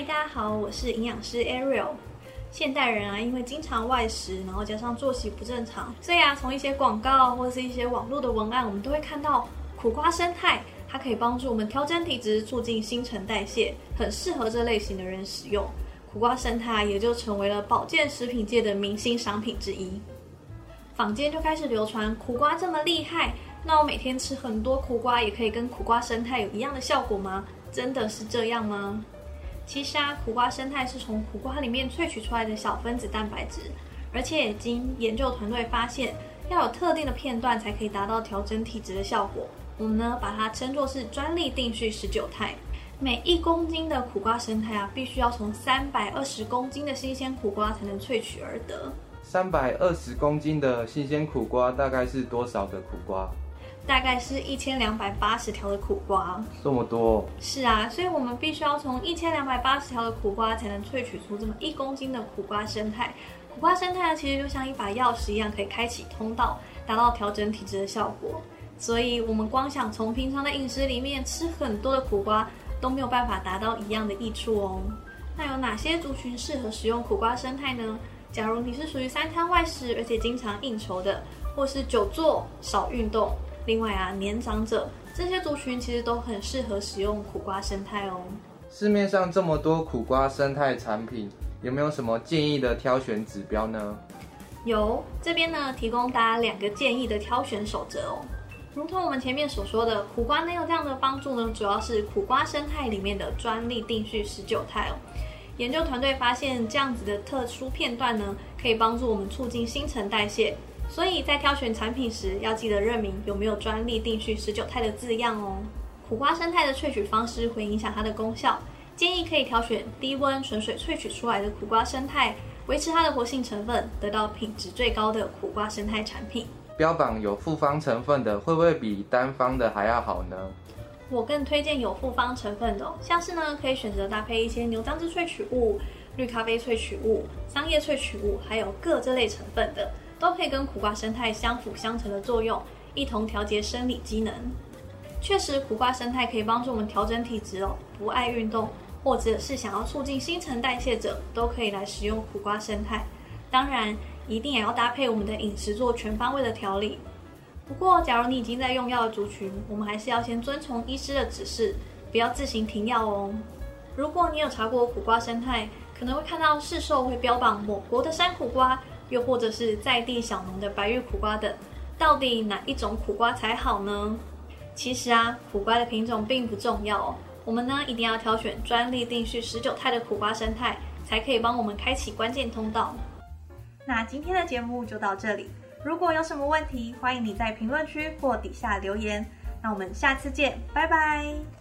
大家好，我是营养师 Ariel。现代人啊，因为经常外食，然后加上作息不正常，所以啊，从一些广告或是一些网络的文案，我们都会看到苦瓜生态，它可以帮助我们调整体质，促进新陈代谢，很适合这类型的人使用。苦瓜生态也就成为了保健食品界的明星商品之一。坊间就开始流传苦瓜这么厉害，那我每天吃很多苦瓜也可以跟苦瓜生态有一样的效果吗？真的是这样吗？其实啊，苦瓜生态是从苦瓜里面萃取出来的小分子蛋白质，而且经研究团队发现，要有特定的片段才可以达到调整体质的效果。我们呢，把它称作是专利定序十九肽。每一公斤的苦瓜生态啊，必须要从三百二十公斤的新鲜苦瓜才能萃取而得。三百二十公斤的新鲜苦瓜大概是多少的苦瓜？大概是一千两百八十条的苦瓜，这么多。是啊，所以我们必须要从一千两百八十条的苦瓜才能萃取出这么一公斤的苦瓜生态。苦瓜生态呢，其实就像一把钥匙一样，可以开启通道，达到调整体质的效果。所以，我们光想从平常的饮食里面吃很多的苦瓜，都没有办法达到一样的益处哦。那有哪些族群适合使用苦瓜生态呢？假如你是属于三餐外食，而且经常应酬的，或是久坐少运动。另外啊，年长者这些族群其实都很适合使用苦瓜生态哦。市面上这么多苦瓜生态产品，有没有什么建议的挑选指标呢？有，这边呢提供大家两个建议的挑选守则哦。如同我们前面所说的，苦瓜能有这样的帮助呢，主要是苦瓜生态里面的专利定序十九肽哦。研究团队发现，这样子的特殊片段呢，可以帮助我们促进新陈代谢。所以在挑选产品时，要记得认明有没有专利定序十九肽的字样哦。苦瓜生态的萃取方式会影响它的功效，建议可以挑选低温纯水萃取出来的苦瓜生态，维持它的活性成分，得到品质最高的苦瓜生态产品。标榜有复方成分的，会不会比单方的还要好呢？我更推荐有复方成分的，像是呢可以选择搭配一些牛樟芝萃取物、绿咖啡萃取物、桑叶萃取物，还有铬这类成分的。都可以跟苦瓜生态相辅相成的作用，一同调节生理机能。确实，苦瓜生态可以帮助我们调整体质哦。不爱运动或者是想要促进新陈代谢者，都可以来使用苦瓜生态。当然，一定也要搭配我们的饮食做全方位的调理。不过，假如你已经在用药的族群，我们还是要先遵从医师的指示，不要自行停药哦。如果你有查过苦瓜生态，可能会看到市售会标榜某国的山苦瓜。又或者是在地小农的白玉苦瓜等，到底哪一种苦瓜才好呢？其实啊，苦瓜的品种并不重要哦。我们呢一定要挑选专利定序十九肽的苦瓜生态，才可以帮我们开启关键通道。那今天的节目就到这里，如果有什么问题，欢迎你在评论区或底下留言。那我们下次见，拜拜。